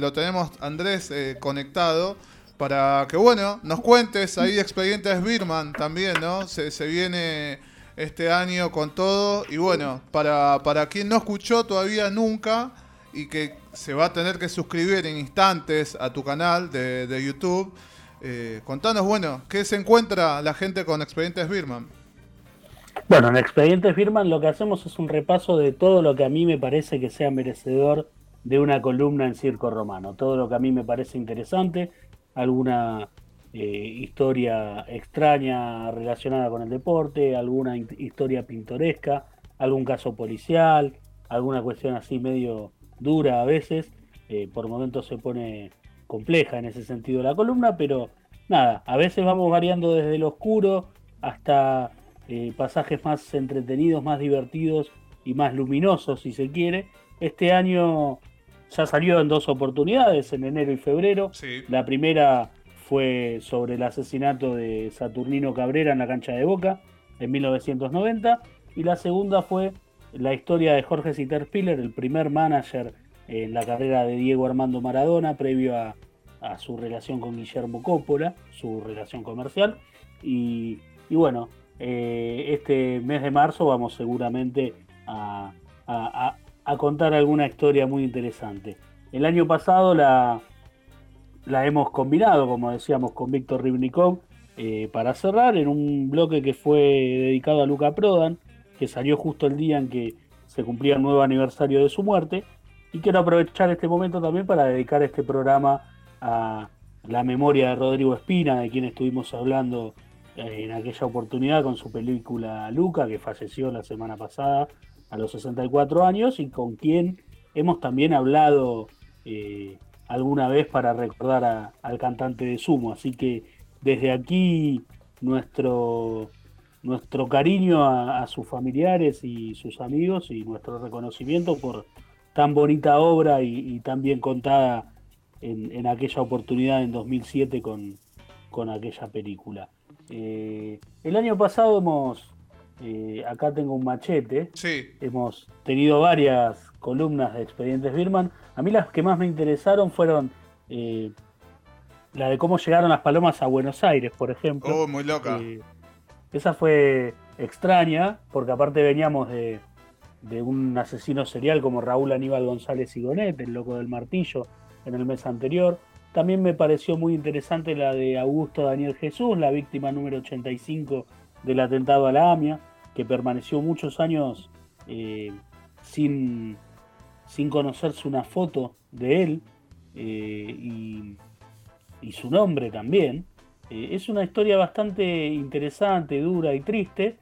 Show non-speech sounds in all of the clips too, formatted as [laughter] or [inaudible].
lo tenemos Andrés eh, conectado para que, bueno, nos cuentes ahí expedientes Birman también, ¿no? Se, viene este año con todo y bueno, para, para quien no escuchó todavía nunca y que se va a tener que suscribir en instantes a tu canal de, de YouTube, eh, contanos, bueno, ¿qué se encuentra la gente con Expedientes Birman? Bueno, en Expedientes Birman lo que hacemos es un repaso de todo lo que a mí me parece que sea merecedor de una columna en Circo Romano, todo lo que a mí me parece interesante, alguna eh, historia extraña relacionada con el deporte, alguna historia pintoresca, algún caso policial, alguna cuestión así medio dura a veces, eh, por momentos se pone compleja en ese sentido la columna, pero nada, a veces vamos variando desde lo oscuro hasta eh, pasajes más entretenidos, más divertidos y más luminosos, si se quiere. Este año ya salió en dos oportunidades, en enero y febrero. La primera fue sobre el asesinato de Saturnino Cabrera en la cancha de Boca en 1990 y la segunda fue la historia de Jorge Sitterspiller, el primer manager en la carrera de Diego Armando Maradona, previo a, su relación con Guillermo Coppola, su relación comercial. Y, bueno, eh, este mes de marzo vamos seguramente a, contar alguna historia muy interesante. El año pasado la, la hemos combinado, como decíamos, con Víctor Ribnikov eh, para cerrar en un bloque que fue dedicado a Luca Prodan, que salió justo el día en que se cumplía el nuevo aniversario de su muerte. Y quiero aprovechar este momento también para dedicar este programa a la memoria de Rodrigo Espina, de quien estuvimos hablando eh, en aquella oportunidad con su película Luca, que falleció la semana pasada a los 64 años y con quien hemos también hablado eh, alguna vez para recordar al cantante de Sumo. Así que desde aquí nuestro nuestro cariño a, sus familiares y sus amigos y nuestro reconocimiento por tan bonita obra y, tan bien contada en, aquella oportunidad en 2007 con, con aquella película. Eh, el año pasado hemos, eh, acá tengo un machete, hemos tenido varias columnas de Expedientes Birman. A mí las que más me interesaron fueron eh, la de cómo llegaron las palomas a Buenos Aires, por ejemplo. Oh, muy loca. Esa fue extraña, porque aparte veníamos de, un asesino serial como Raúl Aníbal González Igonet, el loco del martillo, en el mes anterior. También me pareció muy interesante la de Augusto Daniel Jesús, la víctima número 85 del atentado a la AMIA, que permaneció muchos años eh, sin, sin conocerse una foto de él eh, y, y, su nombre también. Eh, es una historia bastante interesante, dura y triste,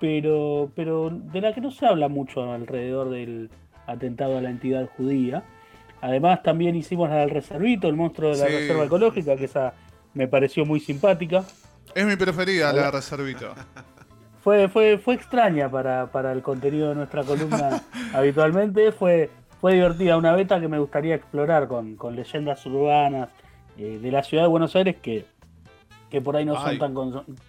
pero, pero de la que no se habla mucho alrededor del atentado a la entidad judía. Además también hicimos la del reservito, el monstruo de la reserva ecológica, que esa me pareció muy simpática. Es mi preferida, la reservito. [laughs] Fue, fue, fue extraña para, para el contenido de nuestra columna [laughs] habitualmente. Fue, fue divertida, una beta que me gustaría explorar con, con leyendas urbanas eh, de la ciudad de Buenos Aires que que por ahí no son tan,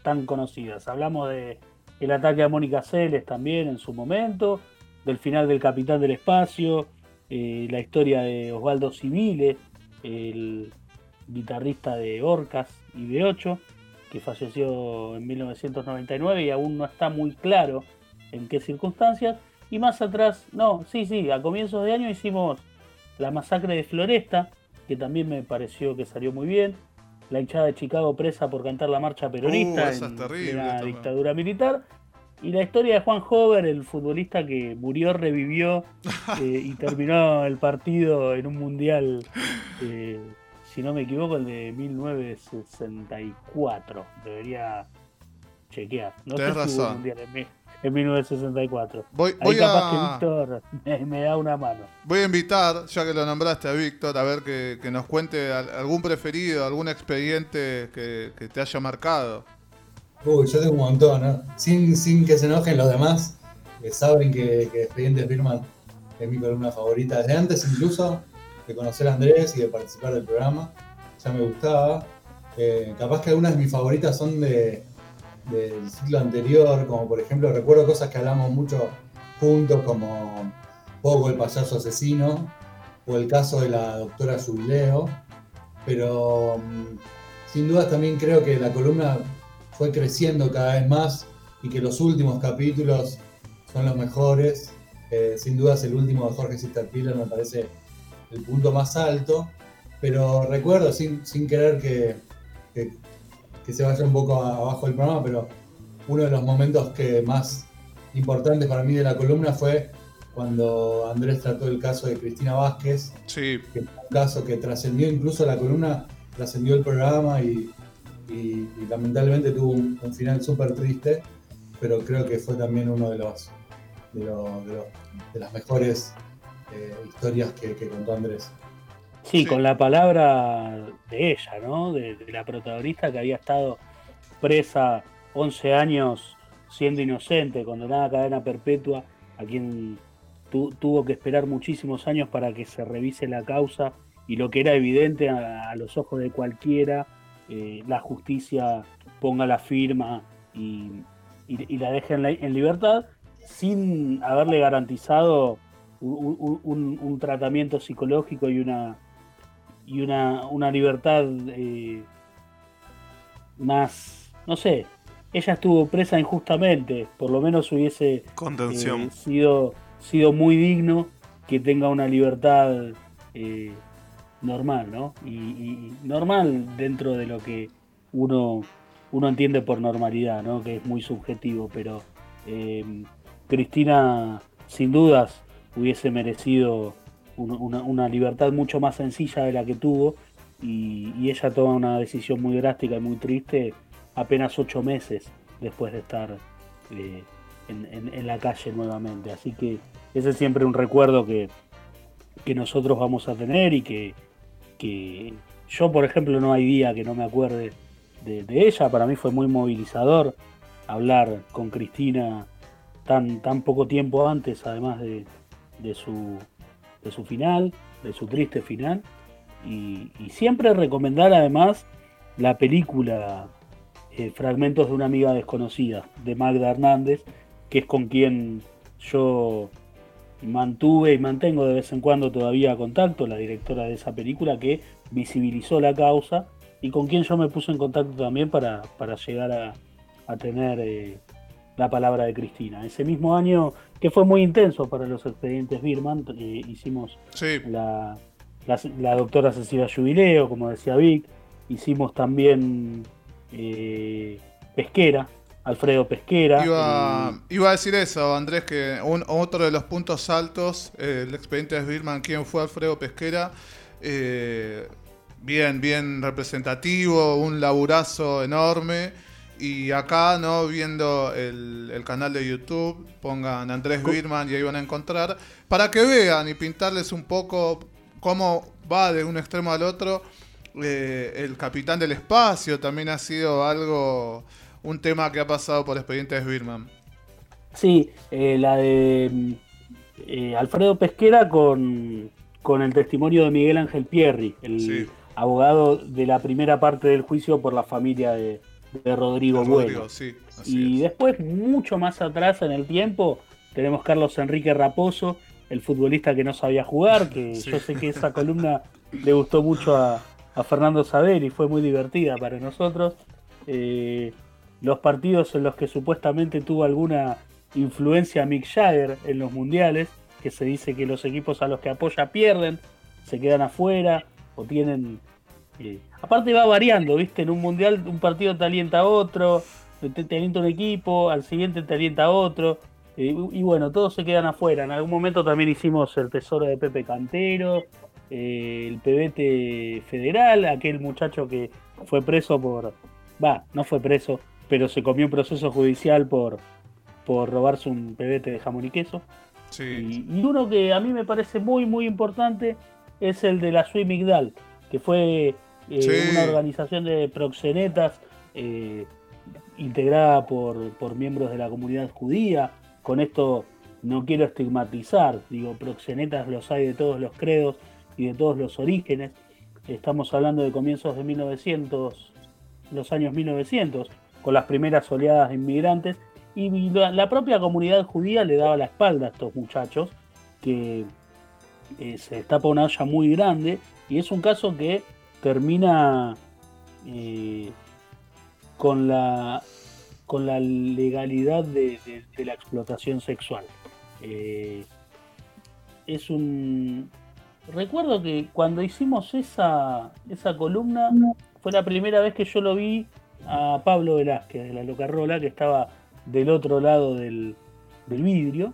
tan conocidas. Hablamos de el ataque a Mónica Celes también en su momento, del final del Capitán del Espacio, eh, la historia de Osvaldo Civile, el guitarrista de Orcas y de 8 que falleció en 1999 y aún no está muy claro en qué circunstancias. Y más atrás, no, sí, sí, a comienzos de año hicimos la masacre de Floresta, que también me pareció que salió muy bien la hinchada de Chicago presa por cantar la marcha peronista uh, en la dictadura militar. Y la historia de Juan Hover, el futbolista que murió, revivió [laughs] eh, y terminó el partido en un mundial, eh, si no me equivoco, el de 1964. Debería chequear. No Tienes razón. mundial en, en 1964. Voy, Ahí capaz que Víctor me, da una mano. Voy a invitar, ya que lo nombraste a Víctor, a ver que, nos cuente algún preferido, algún expediente que, te haya marcado. Uy, yo tengo un montón, ¿no? Sin, sin que se enojen los demás, que saben que, que Expedientes Firman es mi columna favorita desde antes incluso de conocer a Andrés y de participar del programa. Ya me gustaba. Eh, capaz que algunas de mis favoritas son de, del ciclo anterior, como por ejemplo recuerdo cosas que hablamos mucho juntos, como Poco el payaso asesino, o el caso de la doctora Jubileo, pero mm, sin dudas también creo que la columna fue creciendo cada vez más y que los últimos capítulos son los mejores. Eh, sin dudas el último de Jorge Sisterpiller me parece el punto más alto, pero recuerdo, sin, sin querer que, que, se vaya un poco abajo el programa, pero uno de los momentos que más importantes para mí de la columna fue cuando Andrés trató el caso de Cristina Vázquez, sí. que fue un caso que trascendió incluso la columna, trascendió el programa y, lamentablemente tuvo un, final súper triste, pero creo que fue también uno de los de, las mejores eh, historias que, contó Andrés. Sí, con la palabra de ella, ¿no? De, la protagonista que había estado presa 11 años siendo inocente, condenada a cadena perpetua, a quien tuvo que esperar muchísimos años para que se revise la causa y lo que era evidente a, los ojos de cualquiera, eh, la justicia ponga la firma y, la deje en, libertad sin haberle garantizado un, tratamiento psicológico y una y una, una libertad eh, más, no sé, ella estuvo presa injustamente, por lo menos hubiese Contención. Eh, sido sido muy digno que tenga una libertad eh, normal, ¿no? Y, normal dentro de lo que uno, uno entiende por normalidad, ¿no? Que es muy subjetivo, pero eh, Cristina, sin dudas, hubiese merecido una, libertad mucho más sencilla de la que tuvo y, ella toma una decisión muy drástica y muy triste apenas ocho meses después de estar eh, en, la calle nuevamente. Así que ese es siempre un recuerdo que, nosotros vamos a tener y que, yo, por ejemplo, no hay día que no me acuerde de, ella. Para mí fue muy movilizador hablar con Cristina tan, tan poco tiempo antes, además de, su, de su final, de su triste final. Y, siempre recomendar además la película eh, Fragmentos de una amiga desconocida de Magda Hernández, que es con quien yo mantuve y mantengo de vez en cuando todavía contacto, la directora de esa película que visibilizó la causa y con quien yo me puse en contacto también para, llegar a, tener eh, la palabra de Cristina. Ese mismo año, que fue muy intenso para los expedientes Birman, eh, hicimos la, la, doctora Cecilia Jubileo, como decía Vic, hicimos también eh, Pesquera, Alfredo Pesquera. Iba, a decir eso, Andrés, que otro de los puntos altos, eh, el expediente de Birman, ¿quién fue Alfredo Pesquera? Bien, bien representativo, un laburazo enorme. Y acá, ¿no? Viendo el, canal de YouTube, pongan Andrés Birman y ahí van a encontrar, para que vean y pintarles un poco cómo va de un extremo al otro. Eh, el capitán del espacio también ha sido algo un tema que ha pasado por expedientes Birman. Sí, eh, la de eh, Alfredo Pesquera con, el testimonio de Miguel Ángel Pierri, el abogado de la primera parte del juicio por la familia de, Rodrigo, Bueno. y después, mucho más atrás en el tiempo, tenemos Carlos Enrique Raposo, el futbolista que no sabía jugar, que [laughs] yo sé que esa columna le gustó mucho a, a Fernando Saber y fue muy divertida para nosotros. Eh, los partidos en los que supuestamente tuvo alguna influencia Mick Jagger en los mundiales, que se dice que los equipos a los que apoya pierden, se quedan afuera o tienen... Aparte va variando, ¿viste? En un mundial un partido te alienta a otro, te, alienta un equipo, al siguiente te alienta a otro. Eh, y bueno, todos se quedan afuera. En algún momento también hicimos el tesoro de Pepe Cantero, eh, el pebete federal, aquel muchacho que fue preso por... Va, no fue preso, pero se comió un proceso judicial por, por robarse un pebete de jamón y queso. Y, uno que a mí me parece muy, muy importante es el de la Sui Migdal, que fue eh, una organización de proxenetas eh, integrada por, por miembros de la comunidad judía. Con esto no quiero estigmatizar, digo, proxenetas los hay de todos los credos y de todos los orígenes. Estamos hablando de comienzos de 1900, los años 1900, con las primeras oleadas de inmigrantes y la, propia comunidad judía le daba la espalda a estos muchachos que, eh, se destapa una olla muy grande y es un caso que termina eh, con, la, con la legalidad de, la explotación sexual. Eh, es un... Recuerdo que cuando hicimos esa, esa columna fue la primera vez que yo lo vi a Pablo Velázquez de la Locarrola, que estaba del otro lado del, del vidrio.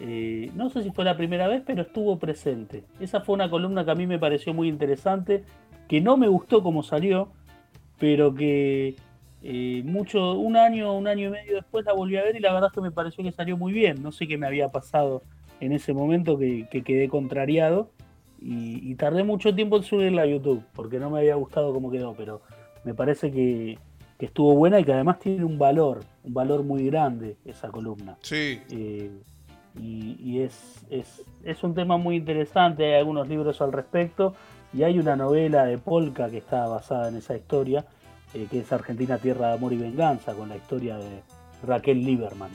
Eh, no sé si fue la primera vez, pero estuvo presente. Esa fue una columna que a mí me pareció muy interesante, que no me gustó como salió, pero que eh, mucho, un año, un año y medio después la volví a ver y la verdad es que me pareció que salió muy bien. No sé qué me había pasado en ese momento que, quedé contrariado y, tardé mucho tiempo en subirla a YouTube porque no me había gustado cómo quedó, pero me parece que, estuvo buena y que además tiene un valor, un valor muy grande esa columna. Sí. Eh, y, es, es, un tema muy interesante, hay algunos libros al respecto y hay una novela de Polka que está basada en esa historia, eh, que es Argentina Tierra de Amor y Venganza, con la historia de Raquel Lieberman.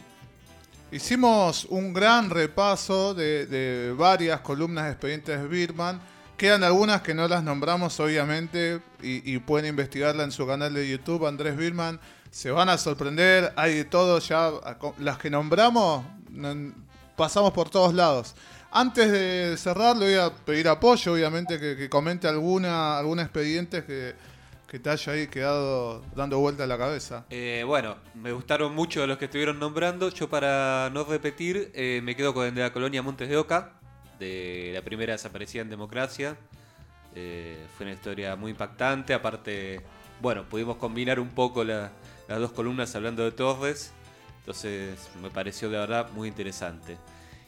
Hicimos un gran repaso de, varias columnas de expedientes Birman. Quedan algunas que no las nombramos, obviamente, y, y, pueden investigarla en su canal de YouTube, Andrés Birman. Se van a sorprender, hay de todo ya. Las que nombramos, pasamos por todos lados. Antes de cerrar, le voy a pedir apoyo, obviamente, que, comente alguna, algún expediente que, te haya ahí quedado dando vuelta a la cabeza. Eh, bueno, me gustaron mucho los que estuvieron nombrando. Yo, para no repetir, eh, me quedo con el de la colonia Montes de Oca, de la primera desaparecida en democracia. Eh, fue una historia muy impactante. Aparte, bueno, pudimos combinar un poco las dos columnas hablando de Torres entonces me pareció de verdad muy interesante.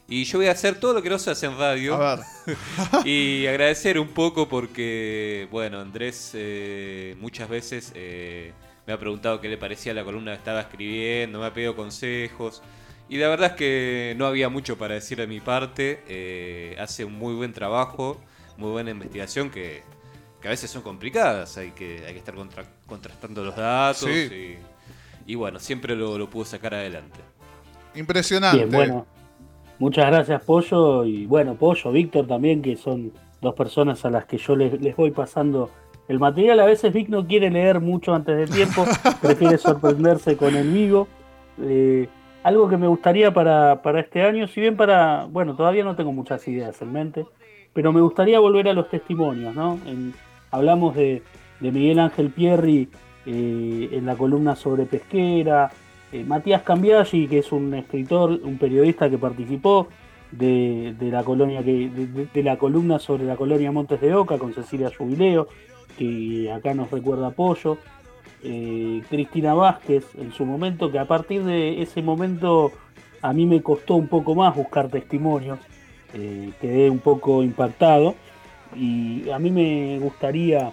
Y yo voy a hacer todo lo que no se hace en radio. A ver. [laughs] y agradecer un poco porque, bueno, Andrés eh, muchas veces eh, me ha preguntado qué le parecía la columna que estaba escribiendo, me ha pedido consejos. Y la verdad es que no había mucho para decir de mi parte. Eh, hace un muy buen trabajo, muy buena investigación que, a veces son complicadas. Hay que, hay que estar contrastando los datos. Y, y bueno, siempre lo, lo pudo sacar adelante. Impresionante. Bien, bueno. Muchas gracias, Pollo. Y bueno, Pollo, Víctor también, que son dos personas a las que yo les, voy pasando el material. A veces Vic no quiere leer mucho antes de tiempo, [laughs] prefiere sorprenderse con el vivo. Eh, algo que me gustaría para, este año, si bien para, bueno, todavía no tengo muchas ideas en mente, pero me gustaría volver a los testimonios, ¿no? hablamos de, de Miguel Ángel Pierri eh, en la columna sobre pesquera. Eh, Matías Cambiaggi, que es un escritor, un periodista que participó de, la colonia de, la columna sobre la colonia Montes de Oca con Cecilia Jubileo, que acá nos recuerda apoyo. Eh, Cristina Vázquez en su momento, que a partir de ese momento a mí me costó un poco más buscar testimonios, quedé un poco impactado y a mí me gustaría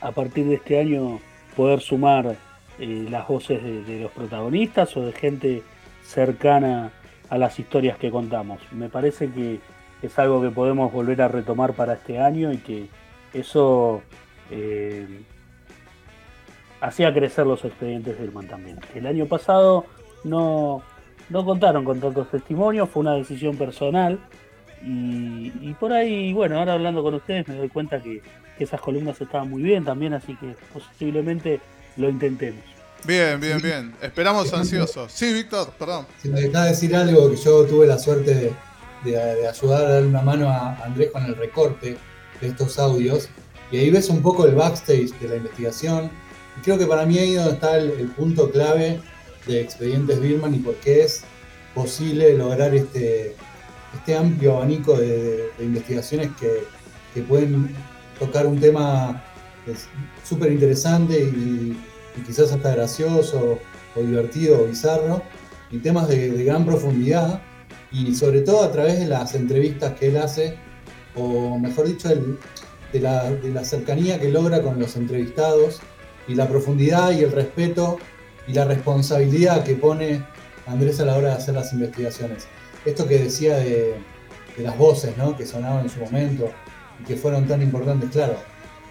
a partir de este año poder sumar eh, las voces de, los protagonistas o de gente cercana a las historias que contamos. Me parece que es algo que podemos volver a retomar para este año y que eso eh, hacía crecer los expedientes de Irman también. El año pasado no, no contaron con tantos testimonios, fue una decisión personal y, por ahí, bueno, ahora hablando con ustedes me doy cuenta que esas columnas estaban muy bien también, así que posiblemente lo intentemos. Bien, bien, bien. Esperamos ansiosos. Sí, Víctor, perdón. Si me dejas decir algo, que yo tuve la suerte de, ayudar a dar una mano a Andrés con el recorte de estos audios, y ahí ves un poco el backstage de la investigación. Y creo que para mí ahí donde está el, punto clave de Expedientes Birman y por qué es posible lograr este, este amplio abanico de, investigaciones que, que pueden tocar un tema súper interesante y, quizás hasta gracioso o divertido o bizarro, y temas de, gran profundidad, y sobre todo a través de las entrevistas que él hace, o mejor dicho, de, la, cercanía que logra con los entrevistados, y la profundidad y el respeto y la responsabilidad que pone Andrés a la hora de hacer las investigaciones. Esto que decía de, las voces ¿no? que sonaban en su momento, que fueron tan importantes, claro.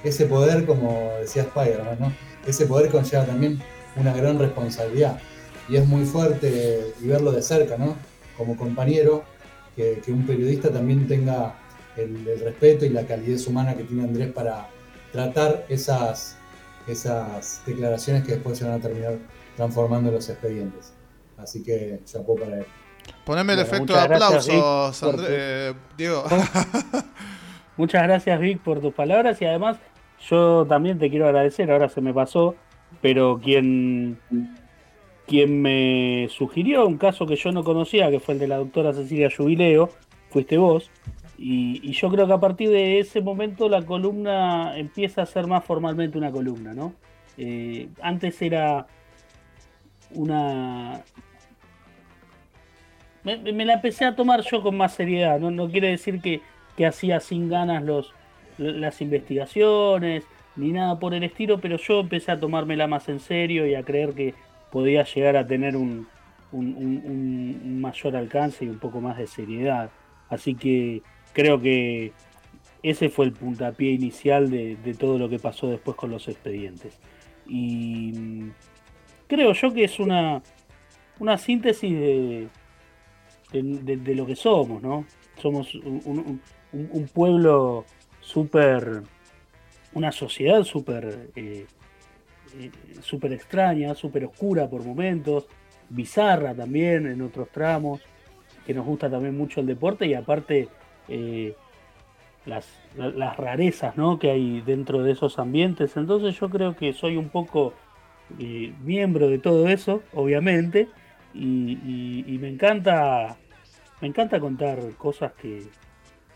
Ese poder, como decía Spider-Man, ¿no? ese poder conlleva también una gran responsabilidad. Y es muy fuerte y verlo de cerca, ¿no? Como compañero, que, un periodista también tenga el, el respeto y la calidez humana que tiene Andrés para tratar esas, esas declaraciones que después se van a terminar transformando en los expedientes. Así que chapó para él. Poneme el Bueno, efecto de gracias, aplausos, Vic, André- por tu- eh, Diego. [laughs] Muchas gracias Vic por tus palabras y además yo también te quiero agradecer, ahora se me pasó, pero quien, quien me sugirió un caso que yo no conocía, que fue el de la doctora Cecilia Jubileo, fuiste vos, y, yo creo que a partir de ese momento la columna empieza a ser más formalmente una columna, ¿no? Eh, antes era una... Me, me la empecé a tomar yo con más seriedad, no, no quiere decir que, que hacía sin ganas los, las investigaciones ni nada por el estilo, pero yo empecé a tomármela más en serio y a creer que podía llegar a tener un, un- mayor alcance y un poco más de seriedad. Así que creo que ese fue el puntapié inicial de, de todo lo que pasó después con los expedientes. Y mm, creo yo que es una, una síntesis de, de, lo que somos, ¿no? Somos un- un- pueblo súper, una sociedad súper eh, eh, súper extraña, súper oscura por momentos, bizarra también en otros tramos, que nos gusta también mucho el deporte y aparte eh, las, la- las rarezas ¿no? que hay dentro de esos ambientes. Entonces yo creo que soy un poco eh, miembro de todo eso, obviamente, y, y- y me encanta me encanta contar cosas que,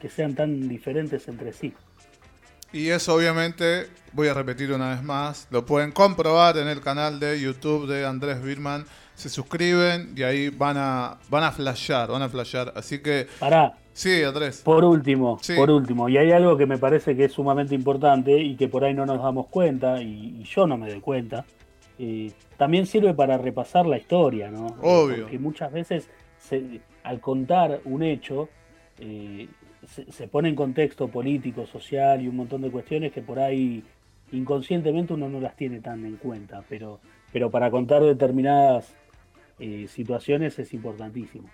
que sean tan diferentes entre sí. Y eso obviamente, voy a repetir una vez más, lo pueden comprobar en el canal de YouTube de Andrés Birman. Se suscriben y ahí van a, van a flashear, van a flashear. Así que, Pará, sí, Andrés. Por último, Sí. por último, y hay algo que me parece que es sumamente importante y que por ahí no nos damos cuenta, y, y yo no me doy cuenta, eh, también sirve para repasar la historia, ¿no? Obvio. Porque muchas veces se- al contar un hecho, eh, se, pone en contexto político, social y un montón de cuestiones que por ahí inconscientemente uno no las tiene tan en cuenta, pero, pero para contar determinadas eh, situaciones es importantísimo.